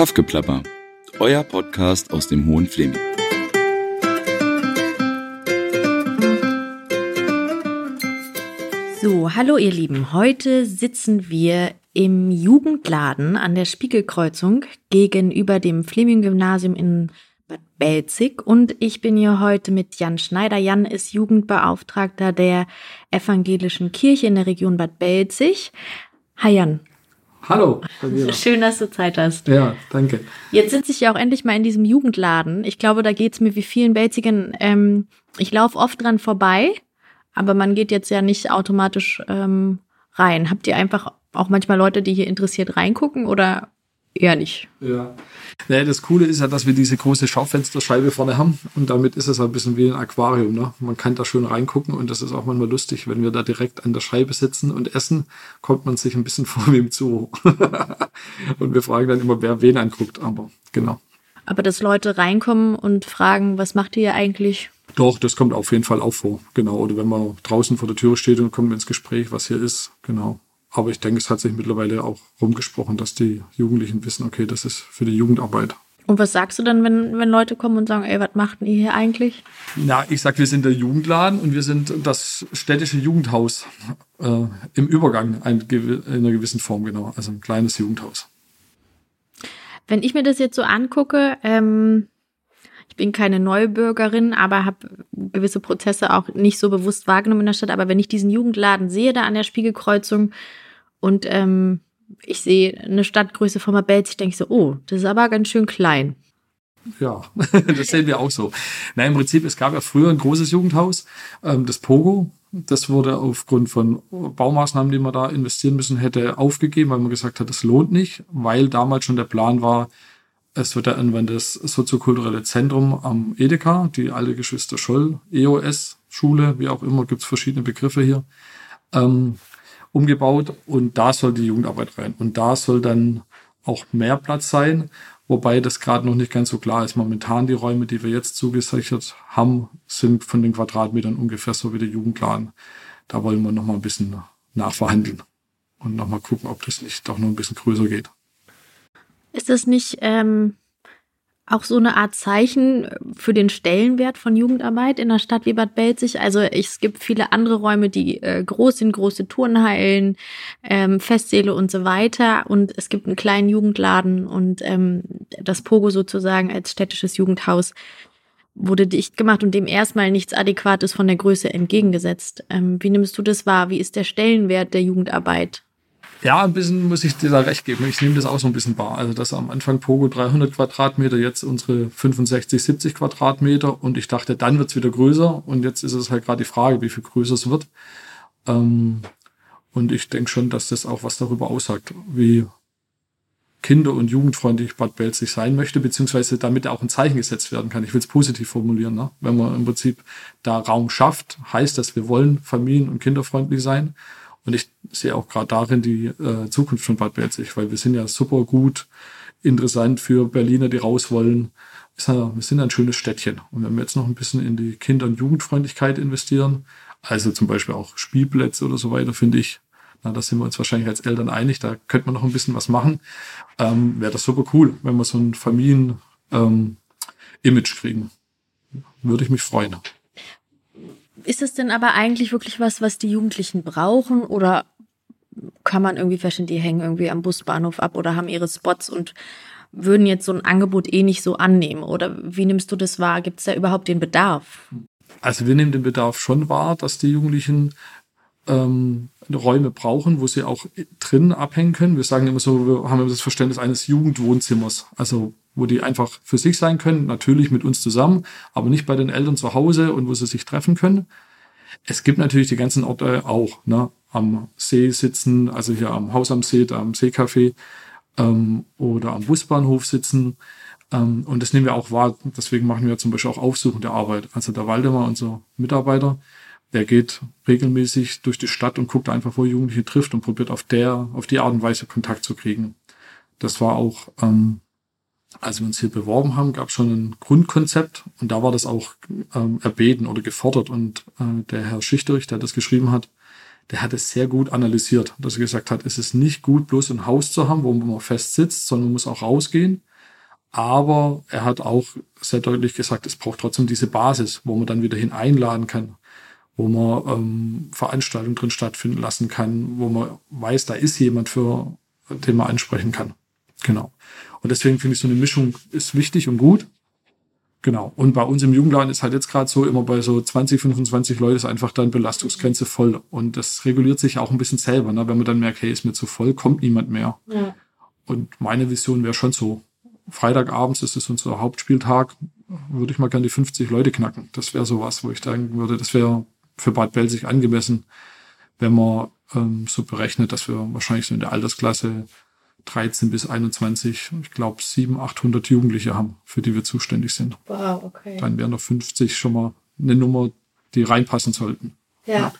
Kaffgeplapper, euer Podcast aus dem Hohen Fleming. So, hallo ihr Lieben. Heute sitzen wir im Jugendladen an der Spiegelkreuzung gegenüber dem Fleming-Gymnasium in Bad Belzig und ich bin hier heute mit Jan Schneider. Jan ist Jugendbeauftragter der Evangelischen Kirche in der Region Bad Belzig. Hi Jan. Hallo. Schön, dass du Zeit hast. Ja, danke. Jetzt sitze ich ja auch endlich mal in diesem Jugendladen. Ich glaube, da geht's mir wie vielen Belzigern. Ähm, ich laufe oft dran vorbei, aber man geht jetzt ja nicht automatisch ähm, rein. Habt ihr einfach auch manchmal Leute, die hier interessiert reingucken oder eher nicht? Ja. Naja, das Coole ist ja, dass wir diese große Schaufensterscheibe vorne haben und damit ist es ein bisschen wie ein Aquarium. Ne? Man kann da schön reingucken und das ist auch manchmal lustig, wenn wir da direkt an der Scheibe sitzen und essen, kommt man sich ein bisschen vor wie im Zoo. und wir fragen dann immer, wer wen anguckt, aber genau. Aber dass Leute reinkommen und fragen, was macht ihr hier eigentlich? Doch, das kommt auf jeden Fall auch vor, genau. Oder wenn man draußen vor der Tür steht und kommt ins Gespräch, was hier ist, genau. Aber ich denke, es hat sich mittlerweile auch rumgesprochen, dass die Jugendlichen wissen, okay, das ist für die Jugendarbeit. Und was sagst du dann, wenn, wenn Leute kommen und sagen, ey, was macht ihr hier eigentlich? Na, ich sag, wir sind der Jugendladen und wir sind das städtische Jugendhaus äh, im Übergang ein, in einer gewissen Form, genau. Also ein kleines Jugendhaus. Wenn ich mir das jetzt so angucke, ähm, bin keine Neubürgerin, aber habe gewisse Prozesse auch nicht so bewusst wahrgenommen in der Stadt. Aber wenn ich diesen Jugendladen sehe, da an der Spiegelkreuzung und ähm, ich sehe eine Stadtgröße von Mabelz, ich denke so, oh, das ist aber ganz schön klein. Ja, das sehen wir auch so. Na, im Prinzip, es gab ja früher ein großes Jugendhaus, ähm, das Pogo. Das wurde aufgrund von Baumaßnahmen, die man da investieren müssen hätte, aufgegeben, weil man gesagt hat, das lohnt nicht, weil damals schon der Plan war, es wird irgendwann das soziokulturelle Zentrum am Edeka, die alte Geschwister Scholl, EOS, Schule, wie auch immer, gibt's verschiedene Begriffe hier, ähm, umgebaut und da soll die Jugendarbeit rein. Und da soll dann auch mehr Platz sein, wobei das gerade noch nicht ganz so klar ist. Momentan die Räume, die wir jetzt zugesichert haben, sind von den Quadratmetern ungefähr so wie der Jugendplan. Da wollen wir noch mal ein bisschen nachverhandeln und noch mal gucken, ob das nicht doch noch ein bisschen größer geht. Ist das nicht ähm, auch so eine Art Zeichen für den Stellenwert von Jugendarbeit in einer Stadt wie Bad Belzig? Also es gibt viele andere Räume, die äh, groß sind, große Turnhallen, ähm, Festsäle und so weiter. Und es gibt einen kleinen Jugendladen und ähm, das Pogo sozusagen als städtisches Jugendhaus wurde dicht gemacht und dem erstmal nichts Adäquates von der Größe entgegengesetzt. Ähm, wie nimmst du das wahr? Wie ist der Stellenwert der Jugendarbeit? Ja, ein bisschen muss ich dir da recht geben. Ich nehme das auch so ein bisschen wahr. Also, dass am Anfang Pogo 300 Quadratmeter, jetzt unsere 65, 70 Quadratmeter. Und ich dachte, dann wird's wieder größer. Und jetzt ist es halt gerade die Frage, wie viel größer es wird. Ähm, und ich denke schon, dass das auch was darüber aussagt, wie kinder- und jugendfreundlich Bad Belzig sein möchte, beziehungsweise damit auch ein Zeichen gesetzt werden kann. Ich will es positiv formulieren. Ne? Wenn man im Prinzip da Raum schafft, heißt das, wir wollen familien- und kinderfreundlich sein. Und ich sehe auch gerade darin die äh, Zukunft von Bad Belzig, weil wir sind ja super gut interessant für Berliner, die raus wollen. Wir sind ein schönes Städtchen. Und wenn wir jetzt noch ein bisschen in die Kinder- und Jugendfreundlichkeit investieren, also zum Beispiel auch Spielplätze oder so weiter, finde ich, na, da sind wir uns wahrscheinlich als Eltern einig, da könnte man noch ein bisschen was machen. Ähm, Wäre das super cool, wenn wir so ein Familien-Image ähm, kriegen. Würde ich mich freuen. Ist es denn aber eigentlich wirklich was, was die Jugendlichen brauchen oder kann man irgendwie verstehen, die hängen irgendwie am Busbahnhof ab oder haben ihre Spots und würden jetzt so ein Angebot eh nicht so annehmen? Oder wie nimmst du das wahr? Gibt es da überhaupt den Bedarf? Also wir nehmen den Bedarf schon wahr, dass die Jugendlichen ähm, Räume brauchen, wo sie auch drin abhängen können. Wir sagen immer so, wir haben das Verständnis eines Jugendwohnzimmers. Also wo die einfach für sich sein können, natürlich mit uns zusammen, aber nicht bei den Eltern zu Hause und wo sie sich treffen können. Es gibt natürlich die ganzen Orte auch, ne? am See sitzen, also hier am Haus am See, da am Seecafé ähm, oder am Busbahnhof sitzen. Ähm, und das nehmen wir auch wahr. Deswegen machen wir zum Beispiel auch aufsuchende Arbeit. Also der Waldemar, unser Mitarbeiter, der geht regelmäßig durch die Stadt und guckt einfach, wo Jugendliche trifft und probiert auf der, auf die Art und Weise Kontakt zu kriegen. Das war auch ähm, als wir uns hier beworben haben, gab es schon ein Grundkonzept und da war das auch ähm, erbeten oder gefordert. Und äh, der Herr Schichterich, der das geschrieben hat, der hat es sehr gut analysiert, dass er gesagt hat, es ist nicht gut, bloß ein Haus zu haben, wo man fest sitzt, sondern man muss auch rausgehen. Aber er hat auch sehr deutlich gesagt, es braucht trotzdem diese Basis, wo man dann wieder hin einladen kann, wo man ähm, Veranstaltungen drin stattfinden lassen kann, wo man weiß, da ist jemand, für den man ansprechen kann. Genau. Und deswegen finde ich so eine Mischung ist wichtig und gut. Genau. Und bei uns im Jugendladen ist halt jetzt gerade so, immer bei so 20, 25 Leute ist einfach dann Belastungsgrenze voll. Und das reguliert sich auch ein bisschen selber. Ne? Wenn man dann merkt, hey, ist mir zu voll, kommt niemand mehr. Ja. Und meine Vision wäre schon so. Freitagabends ist es unser Hauptspieltag, würde ich mal gerne die 50 Leute knacken. Das wäre sowas, wo ich denken würde, das wäre für Bad Belzig angemessen, wenn man ähm, so berechnet, dass wir wahrscheinlich so in der Altersklasse 13 bis 21, ich glaube, 700, 800 Jugendliche haben, für die wir zuständig sind. Wow, okay. Dann wären noch 50 schon mal eine Nummer, die reinpassen sollten. Ja. ja.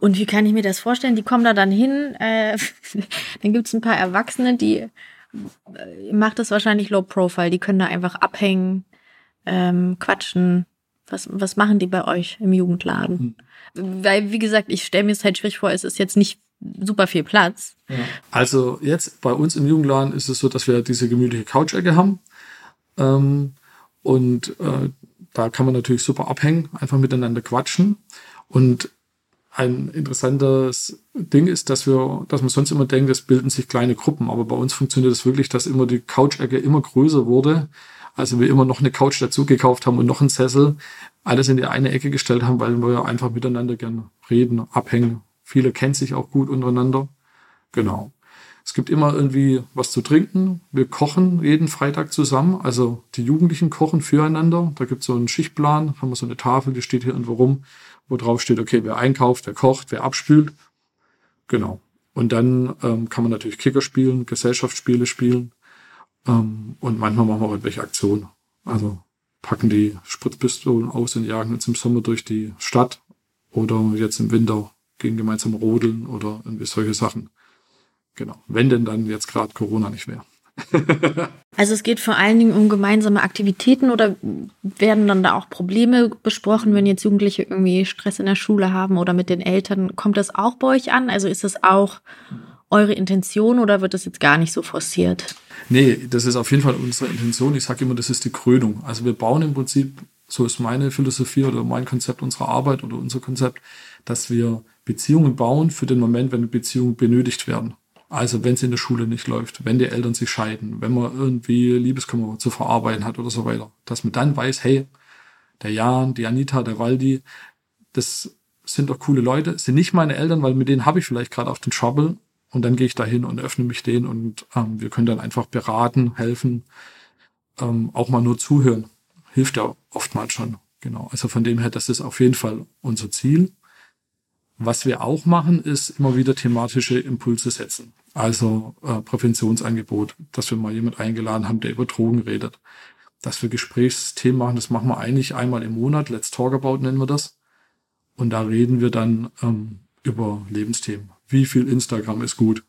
Und wie kann ich mir das vorstellen? Die kommen da dann hin, äh, dann gibt es ein paar Erwachsene, die äh, macht das wahrscheinlich Low Profile, die können da einfach abhängen, ähm, quatschen. Was, was machen die bei euch im Jugendladen? Hm. Weil, wie gesagt, ich stelle mir es halt schwierig vor, es ist jetzt nicht super viel Platz. Ja. Also jetzt bei uns im Jugendladen ist es so, dass wir diese gemütliche Couch-Ecke haben. Ähm, und äh, da kann man natürlich super abhängen, einfach miteinander quatschen. Und ein interessantes Ding ist, dass wir, dass man sonst immer denkt, es bilden sich kleine Gruppen. Aber bei uns funktioniert es das wirklich, dass immer die Couch-Ecke immer größer wurde. Also wir immer noch eine Couch dazu gekauft haben und noch einen Sessel, alles in die eine Ecke gestellt haben, weil wir einfach miteinander gerne reden, abhängen, Viele kennen sich auch gut untereinander. Genau. Es gibt immer irgendwie was zu trinken. Wir kochen jeden Freitag zusammen. Also die Jugendlichen kochen füreinander. Da gibt es so einen Schichtplan, haben wir so eine Tafel, die steht hier irgendwo rum, wo drauf steht, okay, wer einkauft, wer kocht, wer abspült. Genau. Und dann ähm, kann man natürlich Kicker spielen, Gesellschaftsspiele spielen. Ähm, und manchmal machen wir auch irgendwelche Aktionen. Also packen die Spritzpistolen aus und jagen uns im Sommer durch die Stadt oder jetzt im Winter gehen gemeinsam rodeln oder irgendwie solche Sachen. Genau. Wenn denn dann jetzt gerade Corona nicht wäre. also es geht vor allen Dingen um gemeinsame Aktivitäten oder werden dann da auch Probleme besprochen, wenn jetzt Jugendliche irgendwie Stress in der Schule haben oder mit den Eltern? Kommt das auch bei euch an? Also ist das auch eure Intention oder wird das jetzt gar nicht so forciert? Nee, das ist auf jeden Fall unsere Intention. Ich sage immer, das ist die Krönung. Also wir bauen im Prinzip, so ist meine Philosophie oder mein Konzept unserer Arbeit oder unser Konzept, dass wir Beziehungen bauen für den Moment, wenn Beziehungen benötigt werden. Also wenn es in der Schule nicht läuft, wenn die Eltern sich scheiden, wenn man irgendwie Liebeskummer zu verarbeiten hat oder so weiter, dass man dann weiß, hey, der Jan, die Anita, der Waldi, das sind doch coole Leute, sind nicht meine Eltern, weil mit denen habe ich vielleicht gerade auf den Trouble und dann gehe ich dahin und öffne mich denen und ähm, wir können dann einfach beraten, helfen, ähm, auch mal nur zuhören. Hilft ja oftmals schon. Genau. Also von dem her, das ist auf jeden Fall unser Ziel. Was wir auch machen, ist immer wieder thematische Impulse setzen. Also äh, Präventionsangebot, dass wir mal jemand eingeladen haben, der über Drogen redet. Dass wir Gesprächsthemen machen, das machen wir eigentlich einmal im Monat. Let's Talk About nennen wir das. Und da reden wir dann ähm, über Lebensthemen. Wie viel Instagram ist gut?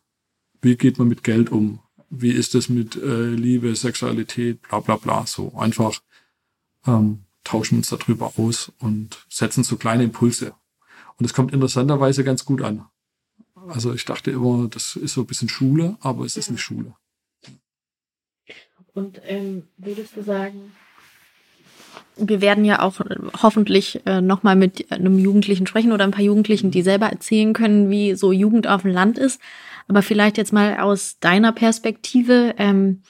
Wie geht man mit Geld um? Wie ist es mit äh, Liebe, Sexualität, bla bla bla. So einfach ähm, tauschen uns darüber aus und setzen so kleine Impulse. Und es kommt interessanterweise ganz gut an. Also ich dachte immer, das ist so ein bisschen Schule, aber es ist nicht Schule. Und ähm, würdest du sagen, wir werden ja auch hoffentlich äh, nochmal mit einem Jugendlichen sprechen oder ein paar Jugendlichen, die selber erzählen können, wie so Jugend auf dem Land ist. Aber vielleicht jetzt mal aus deiner Perspektive, ähm,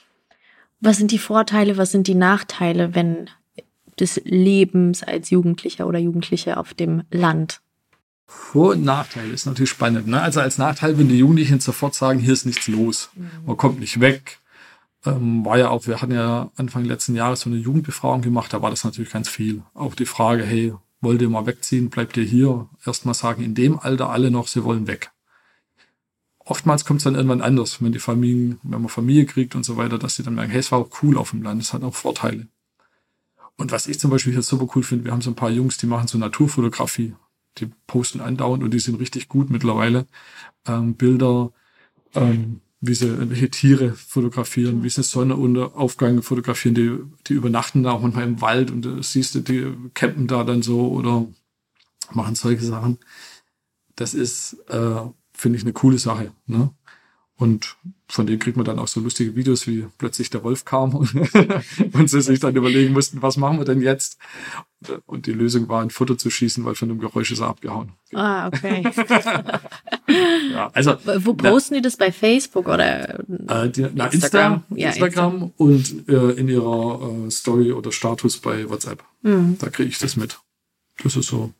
was sind die Vorteile, was sind die Nachteile, wenn des Lebens als Jugendlicher oder Jugendliche auf dem Land? Vor- und Nachteil ist natürlich spannend. Ne? Also als Nachteil, wenn die Jugendlichen sofort sagen, hier ist nichts los, mhm. man kommt nicht weg. Ähm, war ja auch, wir hatten ja Anfang letzten Jahres so eine Jugendbefragung gemacht, da war das natürlich ganz viel. Auch die Frage, hey, wollt ihr mal wegziehen, bleibt ihr hier? Erstmal sagen in dem Alter alle noch, sie wollen weg. Oftmals kommt es dann irgendwann anders, wenn die Familien, wenn man Familie kriegt und so weiter, dass sie dann merken, hey, es war auch cool auf dem Land, es hat auch Vorteile. Und was ich zum Beispiel hier super cool finde, wir haben so ein paar Jungs, die machen so Naturfotografie die posten andauernd und die sind richtig gut mittlerweile. Ähm, Bilder, ähm, wie sie irgendwelche Tiere fotografieren, wie sie Sonnenaufgang fotografieren, die, die übernachten da auch manchmal im Wald und äh, siehst du, die campen da dann so oder machen solche Sachen. Das ist, äh, finde ich, eine coole Sache. Ne? Und von denen kriegt man dann auch so lustige Videos, wie plötzlich der Wolf kam und, und sie sich dann überlegen mussten, was machen wir denn jetzt? Und die Lösung war, ein Foto zu schießen, weil von dem Geräusch ist er abgehauen. Ah, okay. Ja, also Wo posten die das bei Facebook oder? äh, die, na, Instagram? Insta, Ja, Instagram und äh, in ihrer äh, Story oder Status bei WhatsApp. Mhm. Da kriege ich das mit. Das ist so.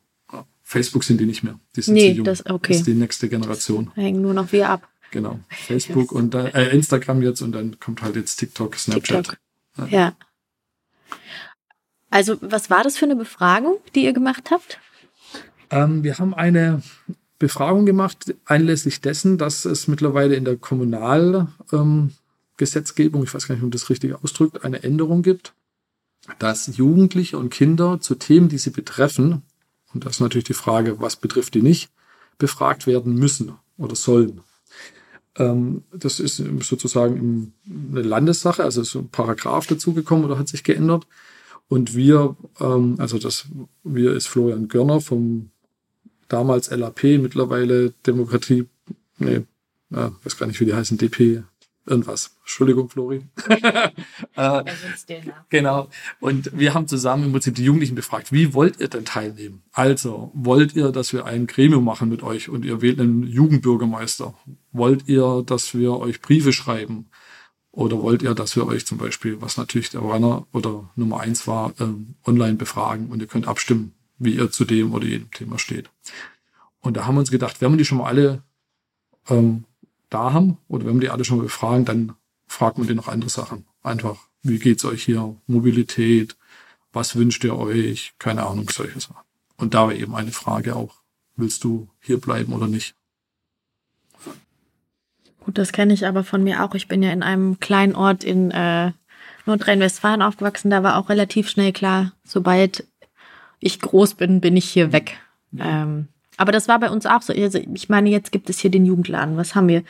Facebook sind die nicht mehr. Die sind Nee, zu jung. das- okay. das ist die nächste Generation. Da hängen nur noch wir ab. Genau. Facebook und dann, äh, Instagram jetzt und dann kommt halt jetzt TikTok, Snapchat. TikTok. Ja. Also, was war das für eine Befragung, die ihr gemacht habt? Ähm, wir haben eine Befragung gemacht, anlässlich dessen, dass es mittlerweile in der Kommunalgesetzgebung, ähm, ich weiß gar nicht, man das richtig ausdrückt, eine Änderung gibt, dass Jugendliche und Kinder zu Themen, die sie betreffen, und das ist natürlich die Frage, was betrifft die nicht, befragt werden müssen oder sollen. Ähm, das ist sozusagen eine Landessache, also ist ein Paragraph dazugekommen oder hat sich geändert. Und wir, ähm, also das, wir ist Florian Görner vom damals LAP, mittlerweile Demokratie, nee, äh, weiß gar nicht, wie die heißen, DP, irgendwas. Entschuldigung, Flori. äh, Genau. Und wir haben zusammen im Prinzip die Jugendlichen befragt, wie wollt ihr denn teilnehmen? Also, wollt ihr, dass wir ein Gremium machen mit euch und ihr wählt einen Jugendbürgermeister? Wollt ihr, dass wir euch Briefe schreiben? Oder wollt ihr, dass wir euch zum Beispiel, was natürlich der Runner oder Nummer eins war, ähm, online befragen und ihr könnt abstimmen, wie ihr zu dem oder jedem Thema steht? Und da haben wir uns gedacht, wenn wir die schon mal alle ähm, da haben oder wenn wir die alle schon mal befragen, dann fragt man die noch andere Sachen. Einfach, wie geht's euch hier? Mobilität, was wünscht ihr euch? Keine Ahnung, solche Sachen. Und da war eben eine Frage auch, willst du hier bleiben oder nicht? Gut, das kenne ich aber von mir auch. Ich bin ja in einem kleinen Ort in äh, Nordrhein-Westfalen aufgewachsen. Da war auch relativ schnell klar, sobald ich groß bin, bin ich hier weg. Ähm, aber das war bei uns auch so. Also ich meine, jetzt gibt es hier den Jugendladen. Was haben wir?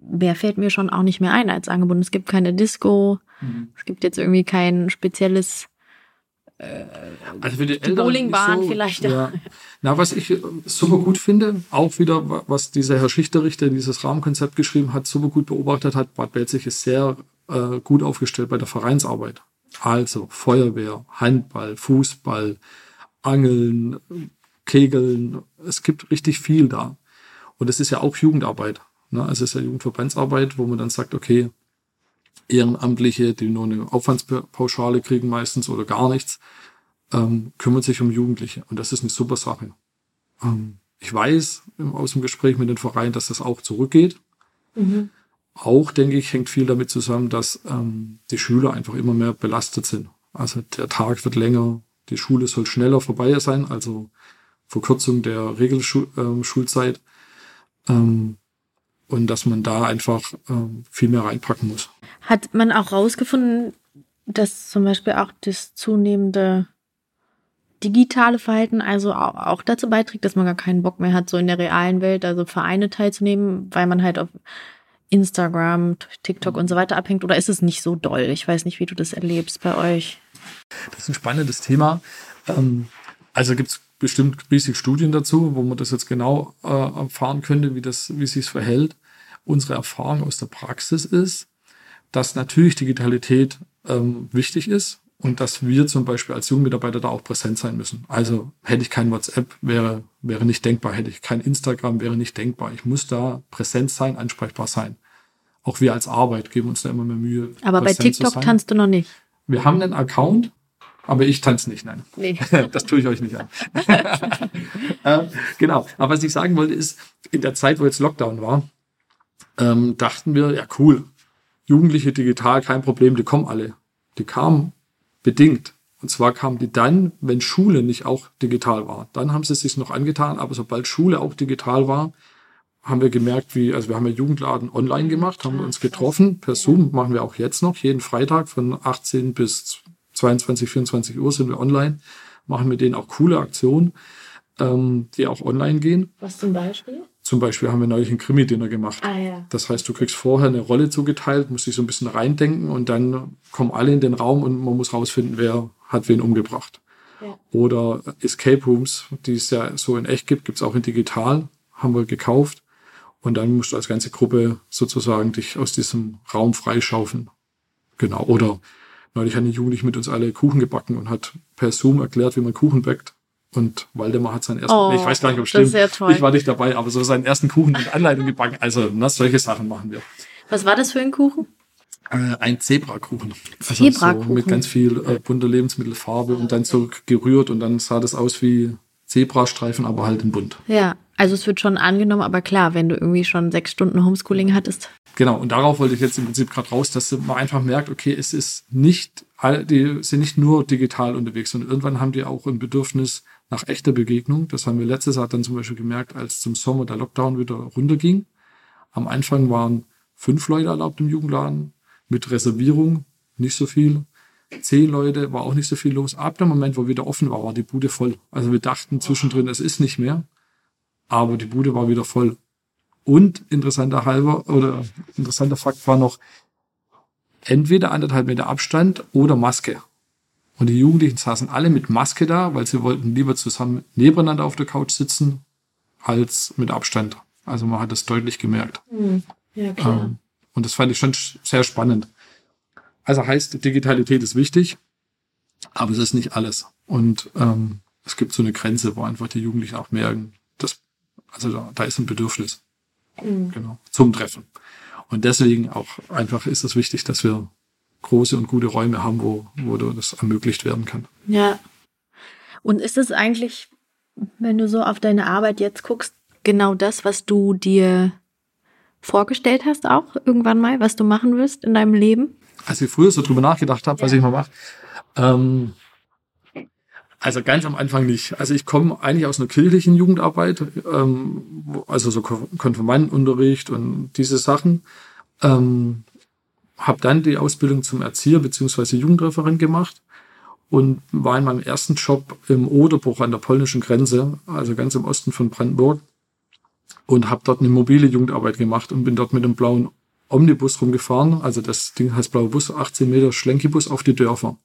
Mehr fällt mir schon auch nicht mehr ein als Angebot. Es gibt keine Disco. Es gibt jetzt irgendwie kein spezielles. Also für die, Die Eltern Bowlingbahn nicht vielleicht, Ja. Na, was ich äh, super gut finde, auch wieder, wa- was dieser Herr Schichterich, der dieses Rahmenkonzept geschrieben hat, super gut beobachtet hat, Bad Belzig ist sehr äh, gut aufgestellt bei der Vereinsarbeit. Also Feuerwehr, Handball, Fußball, Angeln, Kegeln. Es gibt richtig viel da. Und es ist ja auch Jugendarbeit. Ne? Also es ist ja Jugendverbandsarbeit, wo man dann sagt, okay, Ehrenamtliche, die nur eine Aufwandspauschale kriegen meistens oder gar nichts, ähm, kümmern sich um Jugendliche. Und das ist eine super Sache. Ähm, ich weiß aus dem Gespräch mit den Vereinen, dass das auch zurückgeht. Auch, denke ich, hängt viel damit zusammen, dass ähm, die Schüler einfach immer mehr belastet sind. Also der Tag wird länger, die Schule soll schneller vorbei sein, also Verkürzung der Regelschulzeit. Ähm, ähm, und dass man da einfach ähm, viel mehr reinpacken muss. Hat man auch rausgefunden, dass zum Beispiel auch das zunehmende digitale Verhalten also au- auch dazu beiträgt, dass man gar keinen Bock mehr hat, so in der realen Welt, also Vereine teilzunehmen, weil man halt auf Instagram, TikTok und so weiter abhängt? Oder ist es nicht so doll? Ich weiß nicht, wie du das erlebst bei euch. Das ist ein spannendes Thema. Ähm, also gibt es bestimmt riesig Studien dazu, wo man das jetzt genau äh, erfahren könnte, wie das, wie sich verhält. Unsere Erfahrung aus der Praxis ist, dass natürlich Digitalität ähm, wichtig ist und dass wir zum Beispiel als Jugendmitarbeiter da auch präsent sein müssen. Also hätte ich kein WhatsApp, wäre, wäre nicht denkbar. Hätte ich kein Instagram, wäre nicht denkbar. Ich muss da präsent sein, ansprechbar sein. Auch wir als Arbeit geben uns da immer mehr Mühe. Aber bei TikTok tanzt du noch nicht. Wir haben einen Account, aber ich tanze nicht, nein. Nee. Das tue ich euch nicht an. ähm, genau. Aber was ich sagen wollte ist, in der Zeit, wo jetzt Lockdown war, ähm, dachten wir, ja cool, Jugendliche digital, kein Problem, die kommen alle. Die kamen bedingt. Und zwar kamen die dann, wenn Schule nicht auch digital war. Dann haben sie es sich noch angetan, aber sobald Schule auch digital war, haben wir gemerkt, wie, also wir haben ja Jugendladen online gemacht, haben uns getroffen, per Zoom machen wir auch jetzt noch, jeden Freitag von 18 bis 22, 24 Uhr sind wir online, machen mit denen auch coole Aktionen, ähm, die auch online gehen. Was zum Beispiel? Zum Beispiel haben wir neulich ein Krimi-Dinner gemacht. Ah ja. Das heißt, du kriegst vorher eine Rolle zugeteilt, musst dich so ein bisschen reindenken und dann kommen alle in den Raum und man muss rausfinden, wer hat wen umgebracht. Ja. Oder Escape Rooms, die es ja so in echt gibt, gibt's auch in digital, haben wir gekauft. Und dann musst du als ganze Gruppe sozusagen dich aus diesem Raum freischaufeln. Genau. Oder neulich hat ein Jugendlich mit uns alle Kuchen gebacken und hat per Zoom erklärt, wie man Kuchen backt. Und Waldemar hat seinen ersten, Oh, ich weiß gar nicht, ob es ist stimmt. Ich war nicht dabei, aber so seinen ersten Kuchen mit Anleitung gebacken. Also, na, solche Sachen machen wir. Was war das für ein Kuchen? Äh, ein Zebrakuchen. Also Zebrakuchen. So mit ganz viel äh, bunter Lebensmittelfarbe und dann so gerührt und dann sah das aus wie Zebrastreifen, aber halt in bunt. Ja, also es wird schon angenommen, aber klar, wenn du irgendwie schon sechs Stunden Homeschooling hattest. Genau, und darauf wollte ich jetzt im Prinzip gerade raus, dass man einfach merkt, okay, es ist nicht, die sind nicht nur digital unterwegs, sondern irgendwann haben die auch ein Bedürfnis nach echter Begegnung. Das haben wir letztes Jahr dann zum Beispiel gemerkt, als zum Sommer der Lockdown wieder runterging. Am Anfang waren fünf Leute erlaubt im Jugendladen, mit Reservierung nicht so viel. Zehn Leute, war auch nicht so viel los. Ab dem Moment, wo wieder offen war, war die Bude voll. Also wir dachten zwischendrin, es ist nicht mehr, aber die Bude war wieder voll. Und interessanter halber oder interessanter Fakt war noch, entweder anderthalb Meter Abstand oder Maske. Und die Jugendlichen saßen alle mit Maske da, weil sie wollten lieber zusammen nebeneinander auf der Couch sitzen, als mit Abstand. Also man hat das deutlich gemerkt. Ja, Ähm, und das fand ich schon sch- sehr spannend. Also heißt, Digitalität ist wichtig, aber es ist nicht alles. Und ähm, es gibt so eine Grenze, wo einfach die Jugendlichen auch merken, dass, also da, da ist ein Bedürfnis. Genau. Zum Treffen. Und deswegen auch einfach ist es wichtig, dass wir große und gute Räume haben, wo, wo das ermöglicht werden kann. Ja. Und ist es eigentlich, wenn du so auf deine Arbeit jetzt guckst, genau das, was du dir vorgestellt hast, auch irgendwann mal, was du machen wirst in deinem Leben? als ich früher so drüber nachgedacht habe, was Ja. ich mal mache. Ähm, also ganz am Anfang nicht. Also ich komme eigentlich aus einer kirchlichen Jugendarbeit, ähm, also so Kon- Konfirmandenunterricht und diese Sachen. Ähm, habe dann die Ausbildung zum Erzieher beziehungsweise Jugendreferent gemacht und war in meinem ersten Job im Oderbruch an der polnischen Grenze, also ganz im Osten von Brandenburg und habe dort eine mobile Jugendarbeit gemacht und bin dort mit einem blauen Omnibus rumgefahren. Also das Ding heißt blauer Bus, 18 Meter Schlenkibus auf die Dörfer.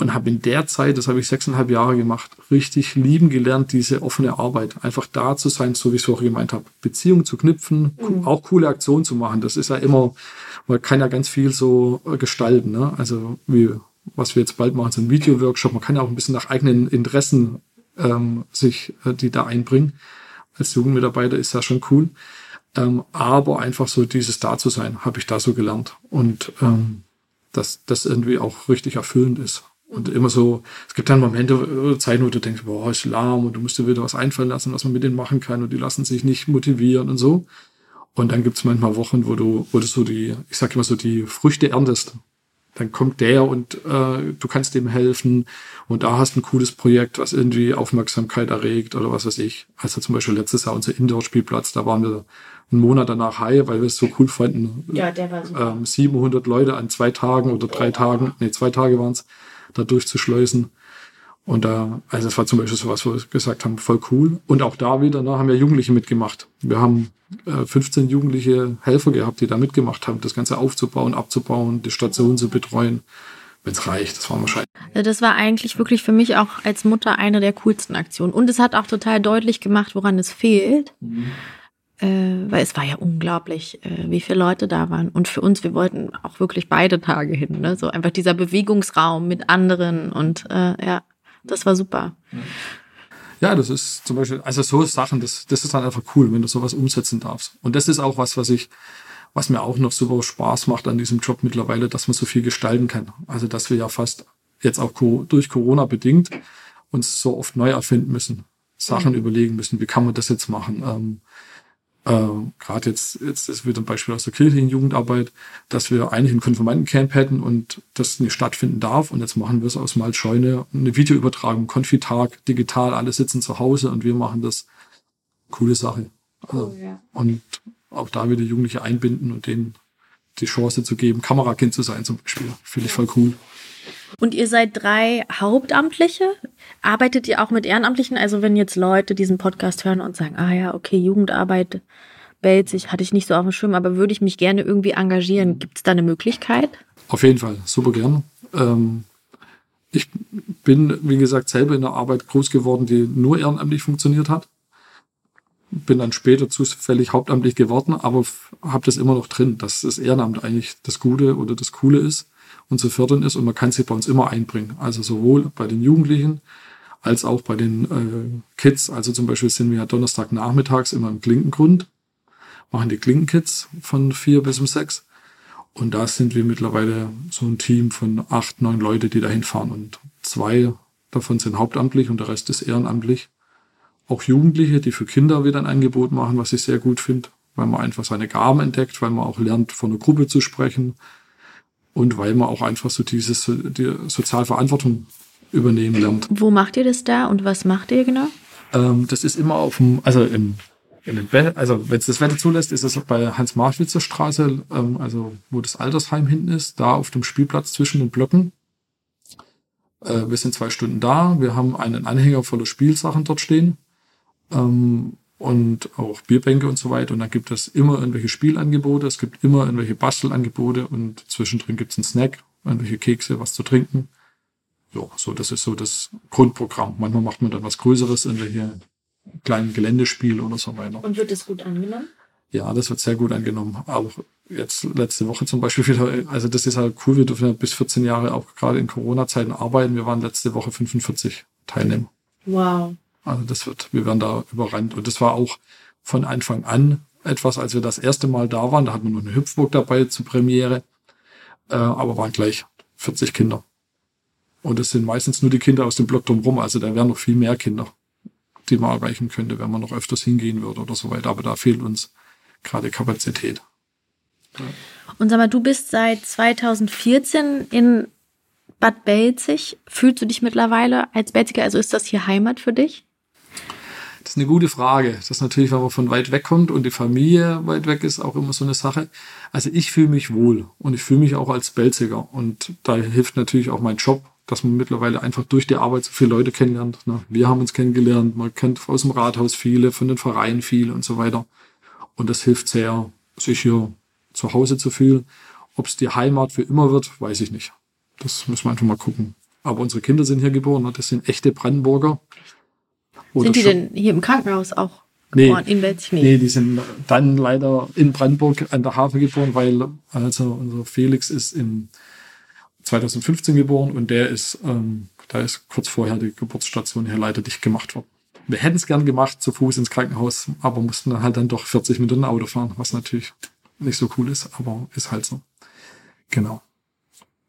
Und habe in der Zeit, das habe ich sechseinhalb Jahre gemacht, richtig lieben gelernt, diese offene Arbeit. Einfach da zu sein, so wie ich es vorher gemeint habe. Beziehungen zu knüpfen, co- auch coole Aktionen zu machen. Das ist ja immer, man kann ja ganz viel so äh, gestalten. Ne? Also wie, was wir jetzt bald machen, so ein Video-Workshop. Man kann ja auch ein bisschen nach eigenen Interessen ähm, sich äh, die da einbringen. Als Jugendmitarbeiter ist ja schon cool. Ähm, aber einfach so dieses Da zu sein, habe ich da so gelernt. Und ähm, dass das irgendwie auch richtig erfüllend ist. Und immer so, es gibt dann Momente, äh, Zeiten, wo du denkst, boah, ist lahm und du musst dir wieder was einfallen lassen, was man mit denen machen kann und die lassen sich nicht motivieren und so. Und dann gibt's manchmal Wochen, wo du, wo du so die, ich sag immer so, die Früchte erntest. Dann kommt der und äh, du kannst dem helfen und da hast ein cooles Projekt, was irgendwie Aufmerksamkeit erregt oder was weiß ich. Also zum Beispiel letztes Jahr unser Indoor-Spielplatz, da waren wir einen Monat danach high, weil wir es so cool fanden, Ja, der war super. ähm, 700 Leute an zwei Tagen oder drei Tagen, nee, zwei Tage waren es, da durchzuschleusen. Und da, also es war zum Beispiel sowas, wo wir gesagt haben, voll cool. Und auch da wieder, ne, haben ja Jugendliche mitgemacht. Wir haben äh, 15 jugendliche Helfer gehabt, die da mitgemacht haben, das Ganze aufzubauen, abzubauen, die Station zu betreuen. Wenn es reicht, das waren wahrscheinlich. Also das war eigentlich wirklich für mich auch als Mutter eine der coolsten Aktionen. Und es hat auch total deutlich gemacht, woran es fehlt. Äh, weil es war ja unglaublich, äh, wie viele Leute da waren. Und für uns, wir wollten auch wirklich beide Tage hin. Ne? So einfach dieser Bewegungsraum mit anderen. Und äh, ja, das war super. Ja, das ist zum Beispiel, also so Sachen, das, das ist dann einfach cool, wenn du sowas umsetzen darfst. Und das ist auch was, was ich, was mir auch noch super Spaß macht an diesem Job mittlerweile, dass man so viel gestalten kann. Also, dass wir ja fast jetzt auch durch Corona bedingt uns so oft neu erfinden müssen, Sachen überlegen müssen, wie kann man das jetzt machen. Ähm, äh, Gerade jetzt, jetzt ist wieder ein Beispiel aus der kirchlichen Jugendarbeit, dass wir eigentlich ein Konfirmandencamp hätten und das nicht stattfinden darf. Und jetzt machen wir es aus Malscheune, eine Videoübertragung, Konfitag, digital, alle sitzen zu Hause und wir machen das. Coole Sache. Also, Und auch da wieder Jugendliche einbinden und denen die Chance zu geben, Kamerakind zu sein zum Beispiel. Finde ich voll cool. Und ihr seid drei Hauptamtliche? Arbeitet ihr auch mit Ehrenamtlichen? Also wenn jetzt Leute diesen Podcast hören und sagen, ah ja, okay, Jugendarbeit bellt sich, hatte ich nicht so auf dem Schirm, aber würde ich mich gerne irgendwie engagieren. Gibt es da eine Möglichkeit? Auf jeden Fall, super gern. Ähm, ich bin, wie gesagt, selber in einer Arbeit groß geworden, die nur ehrenamtlich funktioniert hat. Bin dann später zufällig hauptamtlich geworden, aber habe das immer noch drin, dass das Ehrenamt eigentlich das Gute oder das Coole ist und zu fördern ist und man kann sich bei uns immer einbringen. Also sowohl bei den Jugendlichen als auch bei den äh, Kids. Also zum Beispiel sind wir ja Donnerstagnachmittags immer im Klinkengrund, machen die Klinkenkids von vier bis um sechs. Und da sind wir mittlerweile so ein Team von acht, neun Leute, die da hinfahren. Und zwei davon sind hauptamtlich und der Rest ist ehrenamtlich. Auch Jugendliche, die für Kinder wieder ein Angebot machen, was ich sehr gut finde, weil man einfach seine Gaben entdeckt, weil man auch lernt, von einer Gruppe zu sprechen und weil man auch einfach so dieses die Sozialverantwortung übernehmen lernt. Wo macht ihr das da und was macht ihr genau? Ähm, das ist immer auf dem, also im, in den Be also wenn es das Wetter zulässt, ist es bei Hans-Marschwitzer Straße, ähm, also wo das Altersheim hinten ist, da auf dem Spielplatz zwischen den Blöcken. Äh, wir sind zwei Stunden da, wir haben einen Anhänger voller Spielsachen dort stehen ähm, und auch Bierbänke und so weiter. Und dann gibt es immer irgendwelche Spielangebote, es gibt immer irgendwelche Bastelangebote und zwischendrin gibt es einen Snack, irgendwelche Kekse, was zu trinken ja, so, das ist so das Grundprogramm. Manchmal macht man dann was Größeres, irgendwelche kleinen Geländespiele oder so weiter. Und wird es gut angenommen? Ja, das wird sehr gut angenommen. Auch jetzt letzte Woche zum Beispiel wieder, also das ist halt cool, wir dürfen ja bis 14 Jahre auch gerade in Corona-Zeiten arbeiten. Wir waren letzte Woche 45 Teilnehmer. Wow. Also das wird, wir werden da überrannt. Und das war auch von Anfang an etwas, als wir das erste Mal da waren, da hatten wir noch eine Hüpfburg dabei zur Premiere, äh, aber waren gleich 40 Kinder. Und es sind meistens nur die Kinder aus dem Block drumherum. Also da wären noch viel mehr Kinder, die man erreichen könnte, wenn man noch öfters hingehen würde oder so weiter. Aber da fehlt uns gerade Kapazität. Ja. Und sag mal, du bist seit 2014 in Bad Belzig. Fühlst du dich mittlerweile als Belziger? Also ist das hier Heimat für dich? Das ist eine gute Frage. Das ist natürlich, wenn man von weit weg kommt und die Familie weit weg ist, auch immer so eine Sache. Also ich fühle mich wohl und ich fühle mich auch als Belziger. Und da hilft natürlich auch mein Job dass man mittlerweile einfach durch die Arbeit so viele Leute kennenlernt. Ne? Wir haben uns kennengelernt, man kennt aus dem Rathaus viele, von den Vereinen viele und so weiter. Und das hilft sehr, sich hier zu Hause zu fühlen. Ob es die Heimat für immer wird, weiß ich nicht. Das müssen wir einfach mal gucken. Aber unsere Kinder sind hier geboren, ne? das sind echte Brandenburger. Oder sind die denn hier im Krankenhaus auch geboren? Nee, in Nee. nee, die sind dann leider in Brandenburg an der Havel geboren, weil also unser Felix ist im 2015 geboren und der ist, ähm, da ist kurz vorher die Geburtsstation hier leider dicht gemacht worden. Wir hätten es gern gemacht, zu Fuß ins Krankenhaus, aber mussten dann halt dann doch 40 Minuten Auto fahren, was natürlich nicht so cool ist, aber ist halt so. Genau.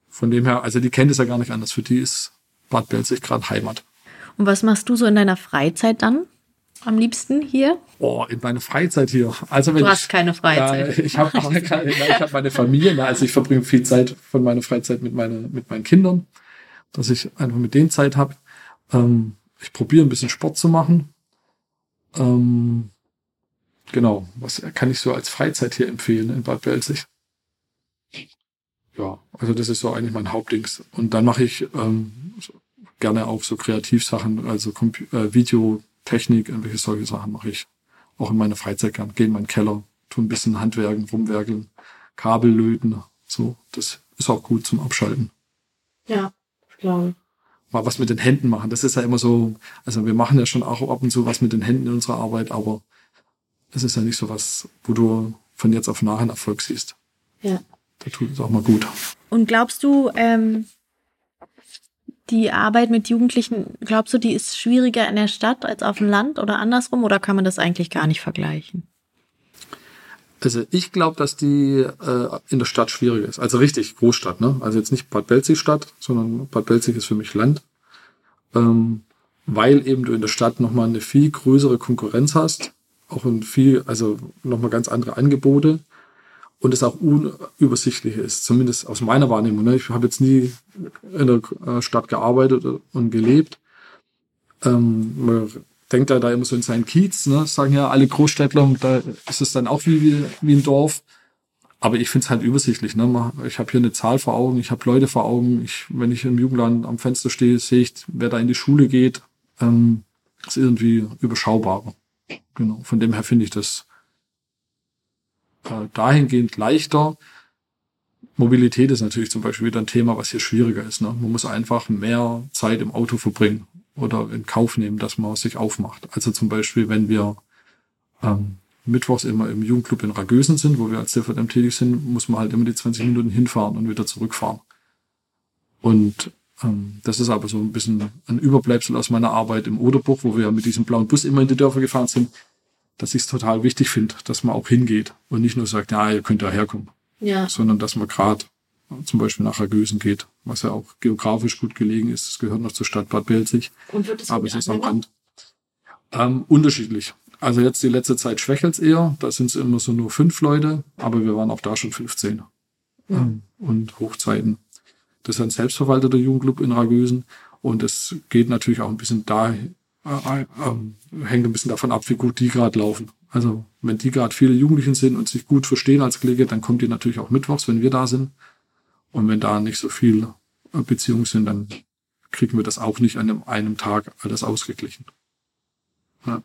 Von dem her, also die kennt es ja gar nicht anders. Für die ist Bad Belzig gerade Heimat. Und was machst du so in deiner Freizeit dann? am liebsten hier? Oh, in meiner Freizeit hier. Also wenn du hast ich, keine Freizeit. Ja, ich habe hab meine Familie, also ich verbringe viel Zeit von meiner Freizeit mit, meine, mit meinen Kindern, dass ich einfach mit denen Zeit habe. Ähm, ich probiere ein bisschen Sport zu machen. Ähm, genau, was kann ich so als Freizeit hier empfehlen in Bad Belzig? Ja, also das ist so eigentlich mein Hauptdings. Und dann mache ich ähm, gerne auch so Kreativsachen, also äh, Video, Technik, irgendwelche solche Sachen mache ich auch in meiner Freizeit gern. Gehe in meinen Keller, tu ein bisschen Handwerken, rumwerkeln, Kabel löten. So, das ist auch gut zum Abschalten. Ja, glaube Mal was mit den Händen machen. Das ist ja immer so, also wir machen ja schon auch ab und zu was mit den Händen in unserer Arbeit, aber es ist ja nicht so was, wo du von jetzt auf nachher einen Erfolg siehst. Ja. Da tut es auch mal gut. Und glaubst du, ähm, die Arbeit mit Jugendlichen, glaubst du, die ist schwieriger in der Stadt als auf dem Land oder andersrum oder kann man das eigentlich gar nicht vergleichen? Also ich glaube, dass die äh, in der Stadt schwieriger ist. Also richtig Großstadt, ne? Also jetzt nicht Bad Belzig Stadt, sondern Bad Belzig ist für mich Land. Ähm, weil eben du in der Stadt nochmal eine viel größere Konkurrenz hast, auch ein viel, also nochmal ganz andere Angebote und es auch unübersichtlicher ist, zumindest aus meiner Wahrnehmung. Ne? Ich habe jetzt nie in der äh, Stadt gearbeitet und gelebt. Ähm, man denkt ja da immer so in seinen Kiez, ne? sagen ja alle Großstädtler, da ist es dann auch wie, wie, wie ein Dorf. Aber ich finde es halt übersichtlich. Ne? Ich habe hier eine Zahl vor Augen, ich habe Leute vor Augen. Ich, wenn ich im Jugendland am Fenster stehe, sehe ich, wer da in die Schule geht. Ähm, ist irgendwie überschaubarer. Genau. Von dem her finde ich das äh, dahingehend leichter. Mobilität ist natürlich zum Beispiel wieder ein Thema, was hier schwieriger ist. Ne? Man muss einfach mehr Zeit im Auto verbringen oder in Kauf nehmen, dass man sich aufmacht. Also zum Beispiel, wenn wir ähm, mittwochs immer im Jugendclub in Ragösen sind, wo wir als CVM tätig sind, muss man halt immer die 20 Minuten hinfahren und wieder zurückfahren. Und ähm, das ist aber so ein bisschen ein Überbleibsel aus meiner Arbeit im Oderbruch, wo wir mit diesem blauen Bus immer in die Dörfer gefahren sind, dass ich es total wichtig finde, dass man auch hingeht und nicht nur sagt, ja, ihr könnt da herkommen, Ja. sondern dass man gerade zum Beispiel nach Ragösen geht, was ja auch geografisch gut gelegen ist. Es gehört noch zur Stadt Bad Belzig, Und wird es aber es ist am Rand. Ähm, unterschiedlich. Also jetzt die letzte Zeit schwächelt es eher. Da sind es immer so nur fünf Leute, aber wir waren auch da schon 15. Ähm, und Hochzeiten. Das ist ein selbstverwalteter Jugendclub in Ragösen. Und es geht natürlich auch ein bisschen da, äh, äh, hängt ein bisschen davon ab, wie gut die gerade laufen. Also wenn die gerade viele Jugendlichen sind und sich gut verstehen als Kollege, dann kommt die natürlich auch mittwochs, wenn wir da sind. Und wenn da nicht so viel äh, Beziehungen sind, dann kriegen wir das auch nicht an einem, einem Tag alles ausgeglichen. Ja.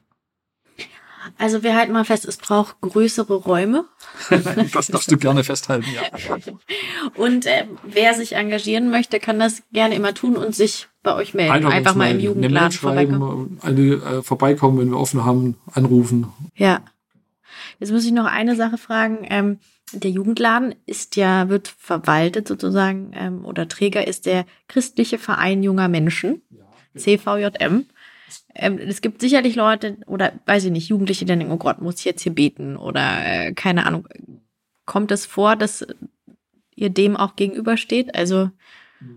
Also wir halten mal fest, es braucht größere Räume. Das darfst du gerne festhalten, ja. Und äh, wer sich engagieren möchte, kann das gerne immer tun und sich bei euch melden. Einfach, uns mal im melden. Jugendladen schreiben, vorbeikommen. eine, äh, vorbeikommen, wenn wir offen haben, anrufen. Ja. Jetzt muss ich noch eine Sache fragen. Ähm, der Jugendladen ist ja, wird verwaltet sozusagen, ähm, oder Träger ist der Christliche Verein junger Menschen, CVJM. Ähm, es gibt sicherlich Leute, oder weiß ich nicht, Jugendliche, die denken, oh Gott, muss ich jetzt hier beten? Oder äh, keine Ahnung. Kommt es vor, dass ihr dem auch gegenübersteht? Also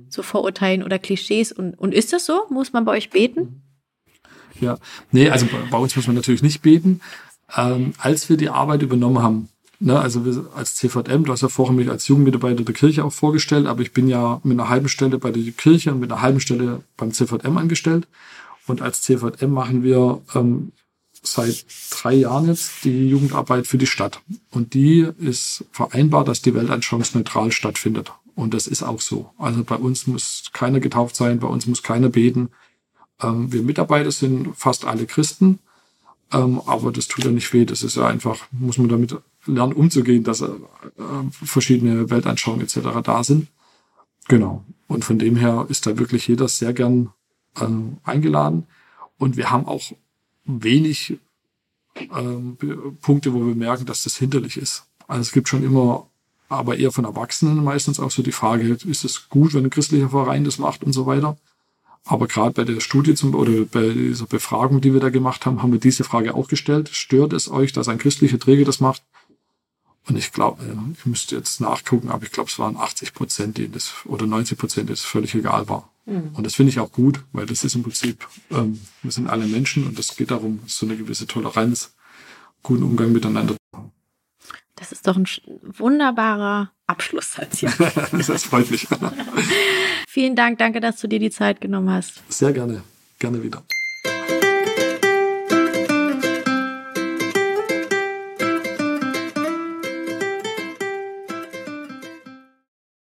so Vorurteilen oder Klischees. Und, und ist das so? Muss man bei euch beten? Ja, nee, also bei, bei uns muss man natürlich nicht beten. Ähm, als wir die Arbeit übernommen haben, ne, also wir als CVM, du hast ja vorhin mich als Jugendmitarbeiter der Kirche auch vorgestellt, aber ich bin ja mit einer halben Stelle bei der Kirche und mit einer halben Stelle beim CVM angestellt. Und als CVM machen wir ähm, seit drei Jahren jetzt die Jugendarbeit für die Stadt. Und die ist vereinbar, dass die weltanschauungsneutral stattfindet. Und das ist auch so. Also bei uns muss keiner getauft sein, bei uns muss keiner beten. Ähm, wir Mitarbeiter sind fast alle Christen, ähm, aber das tut ja nicht weh. Das ist ja einfach, muss man damit lernen umzugehen, dass äh, verschiedene Weltanschauungen etc. da sind. Genau. Und von dem her ist da wirklich jeder sehr gern ähm, eingeladen. Und wir haben auch wenig Be- Punkte, wo wir merken, dass das hinderlich ist. Also es gibt schon immer, aber eher von Erwachsenen meistens auch so die Frage, ist es gut, wenn ein christlicher Verein das macht und so weiter. Aber gerade bei der Studie zum, oder bei dieser Befragung, die wir da gemacht haben, haben wir diese Frage auch gestellt. Stört es euch, dass ein christlicher Träger das macht? Und ich glaube, ich müsste jetzt nachgucken, aber ich glaube, es waren 80 Prozent, denen das, oder 90 Prozent, denen das völlig egal war. Und das finde ich auch gut, weil das ist im Prinzip, ähm, wir sind alle Menschen und es geht darum, so eine gewisse Toleranz, guten Umgang miteinander. Das ist doch ein wunderbarer Abschlusssatz hier. das freut mich. Vielen Dank, danke, dass du dir die Zeit genommen hast. Sehr gerne, gerne wieder.